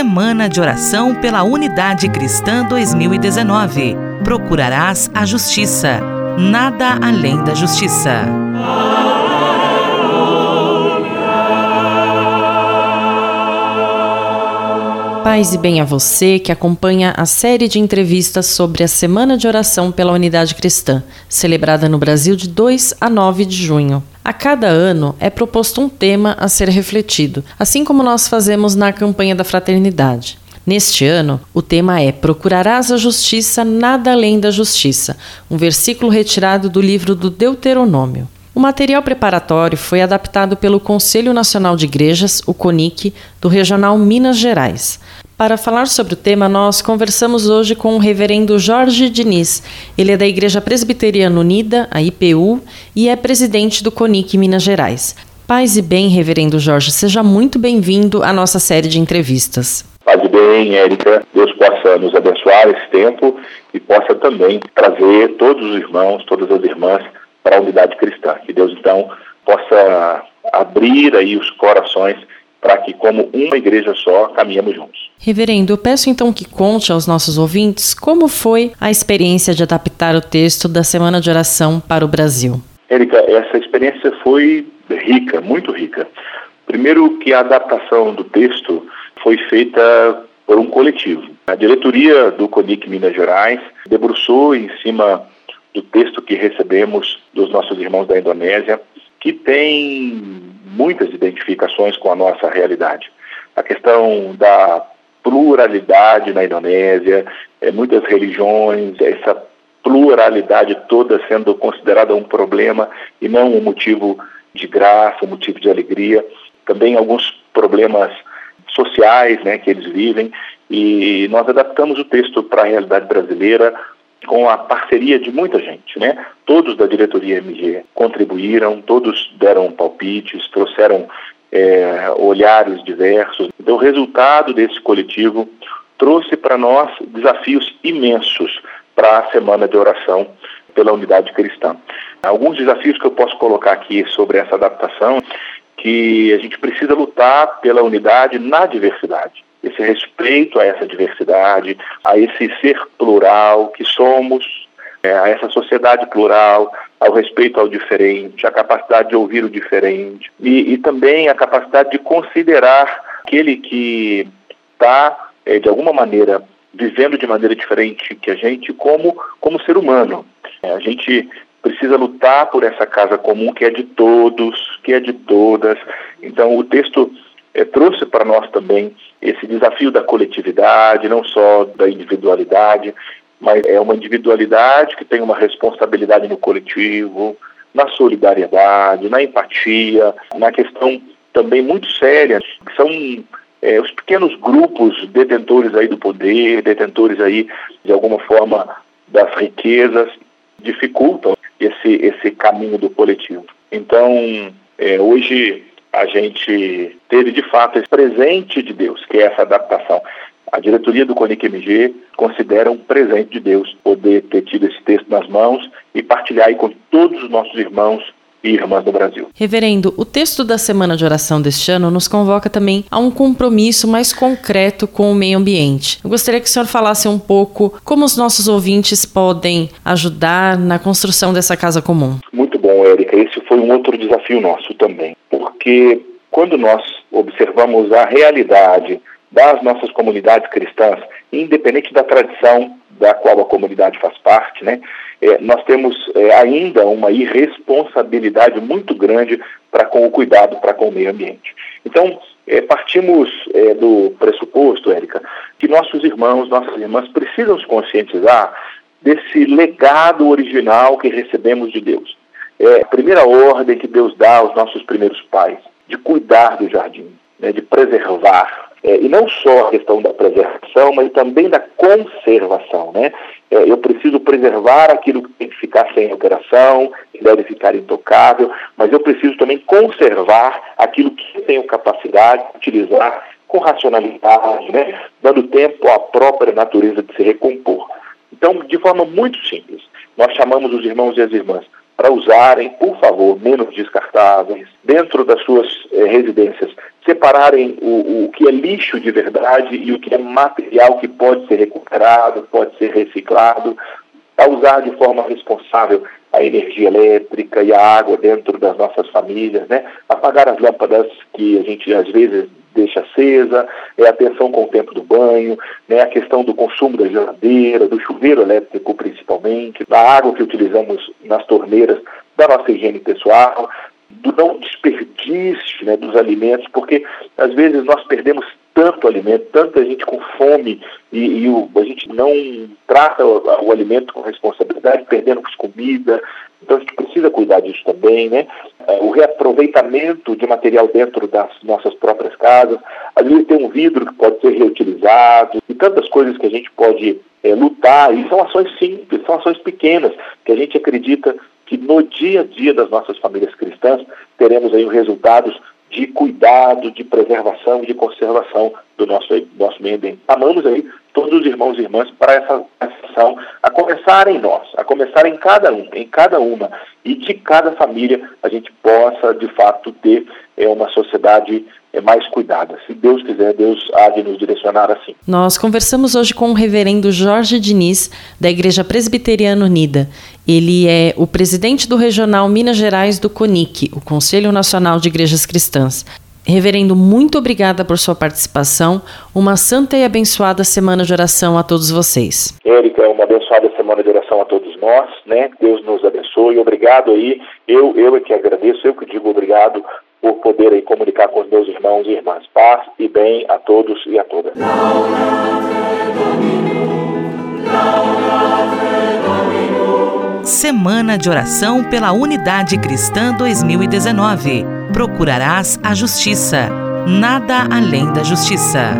Semana de Oração pela Unidade Cristã 2019. Procurarás a justiça. Nada além da justiça. Paz e bem a você que acompanha a série de entrevistas sobre a Semana de Oração pela Unidade Cristã, celebrada no Brasil de 2 a 9 de junho. A cada ano é proposto um tema a ser refletido, assim como nós fazemos na campanha da Fraternidade. Neste ano, o tema é Procurarás a Justiça, nada além da Justiça, um versículo retirado do livro do Deuteronômio. O material preparatório foi adaptado pelo Conselho Nacional de Igrejas, o CONIC, do Regional Minas Gerais. Para falar sobre o tema, nós conversamos hoje com o reverendo Jorge Diniz. Ele é da Igreja Presbiteriana Unida, a IPU, e é presidente do CONIC Minas Gerais. Paz e bem, reverendo Jorge, seja muito bem-vindo à nossa série de entrevistas. Paz e bem, Érica. Deus possa nos abençoar esse tempo e possa também trazer todos os irmãos, todas as irmãs para a unidade cristã. Que Deus, então, possa abrir aí os corações para que, como uma igreja só, caminhemos juntos. Reverendo, eu peço então que conte aos nossos ouvintes como foi a experiência de adaptar o texto da Semana de Oração para o Brasil. Érica, essa experiência foi rica, muito rica. Primeiro que a adaptação do texto foi feita por um coletivo. A diretoria do CONIC Minas Gerais debruçou em cima do texto que recebemos dos nossos irmãos da Indonésia, que tem muitas identificações com a nossa realidade. A questão da pluralidade na Indonésia, é, muitas religiões, essa pluralidade toda sendo considerada um problema e não um motivo de graça, um motivo de alegria. Também alguns problemas sociais né, que eles vivem e nós adaptamos o texto para a realidade brasileira com a parceria de muita gente, né? Todos da diretoria MG contribuíram, todos deram palpites, trouxeram é, olhares diversos. Então, o resultado desse coletivo trouxe para nós desafios imensos para a semana de oração pela unidade cristã. Alguns desafios que eu posso colocar aqui sobre essa adaptação, que a gente precisa lutar pela unidade na diversidade esse respeito a essa diversidade, a esse ser plural que somos, é, a essa sociedade plural, ao respeito ao diferente, a capacidade de ouvir o diferente e, e também a capacidade de considerar aquele que está, é, de alguma maneira, vivendo de maneira diferente que a gente como, como ser humano. É, a gente precisa lutar por essa casa comum que é de todos, que é de todas. Então, o texto é, trouxe para nós também esse desafio da coletividade, não só da individualidade, mas é uma individualidade que tem uma responsabilidade no coletivo, na solidariedade, na empatia, na questão também muito séria, que são é, os pequenos grupos detentores aí do poder, detentores aí de alguma forma das riquezas, dificultam esse, esse caminho do coletivo. Então, é, hoje a gente teve de fato esse presente de Deus, que é essa adaptação. A diretoria do CONIC MG considera um presente de Deus poder ter tido esse texto nas mãos e partilhar aí com todos os nossos irmãos e irmãs do Brasil. Reverendo, o texto da Semana de Oração deste ano nos convoca também a um compromisso mais concreto com o meio ambiente. Eu gostaria que o senhor falasse um pouco como os nossos ouvintes podem ajudar na construção dessa casa comum. Muito bom, Érica. Esse foi um outro desafio nosso também porque quando nós observamos a realidade das nossas comunidades cristãs, independente da tradição da qual a comunidade faz parte, né, é, nós temos é, ainda uma irresponsabilidade muito grande para com o cuidado para com o meio ambiente. Então, é, partimos é, do pressuposto, Érica, que nossos irmãos, nossas irmãs precisam se conscientizar desse legado original que recebemos de Deus é a primeira ordem que Deus dá aos nossos primeiros pais, de cuidar do jardim, né, de preservar. É, e não só a questão da preservação, mas também da conservação. Né? É, eu preciso preservar aquilo que tem que ficar sem alteração, que deve ficar intocável, mas eu preciso também conservar aquilo que tenho capacidade de utilizar com racionalidade, né? dando tempo à própria natureza de se recompor. Então, de forma muito simples, nós chamamos os irmãos e as irmãs para usarem, por favor, menos descartáveis. Dentro das suas eh, residências, separarem o, o que é lixo de verdade e o que é material que pode ser recuperado, pode ser reciclado, a usar de forma responsável a energia elétrica e a água dentro das nossas famílias, né? Apagar as lâmpadas que a gente às vezes deixa acesa, é a atenção com o tempo do banho, né? A questão do consumo da geladeira, do chuveiro elétrico principalmente, da água que utilizamos nas torneiras, da nossa higiene pessoal, do não desperdício né, dos alimentos, porque às vezes nós perdemos tanto alimento, tanta gente com fome e, e o, a gente não trata o, o, alimento com responsabilidade, perdendo comida. Então a gente precisa cuidar disso também, né? É, o reaproveitamento de material dentro das nossas próprias casas. Vezes tem um vidro que pode ser reutilizado e tantas coisas que a gente pode é, lutar. E são ações simples, são ações pequenas que a gente acredita que no dia a dia das nossas famílias cristãs teremos aí os resultados de cuidado, de preservação, de conservação do nosso, nosso meio ambiente. Amamos aí todos os irmãos e irmãs para essa, essa ação, a começar em nós, a começar em cada um, em cada uma, e de cada família a gente possa, de fato, ter é, uma sociedade é, mais cuidada. Se Deus quiser, Deus há de nos direcionar assim. Nós conversamos hoje com o reverendo Jorge Diniz, da Igreja Presbiteriana Unida. Ele é o presidente do Regional Minas Gerais do CONIC, o Conselho Nacional de Igrejas Cristãs. Reverendo, muito obrigada por sua participação. Uma santa e abençoada semana de oração a todos vocês. Érica, uma abençoada semana de oração a todos nós, né? Deus nos abençoe. Obrigado aí. Eu, eu é que agradeço, eu que digo obrigado por poder aí comunicar com os meus irmãos e irmãs. Paz e bem a todos e a todas. Semana de Oração pela Unidade Cristã 2019. Procurarás a justiça, nada além da justiça.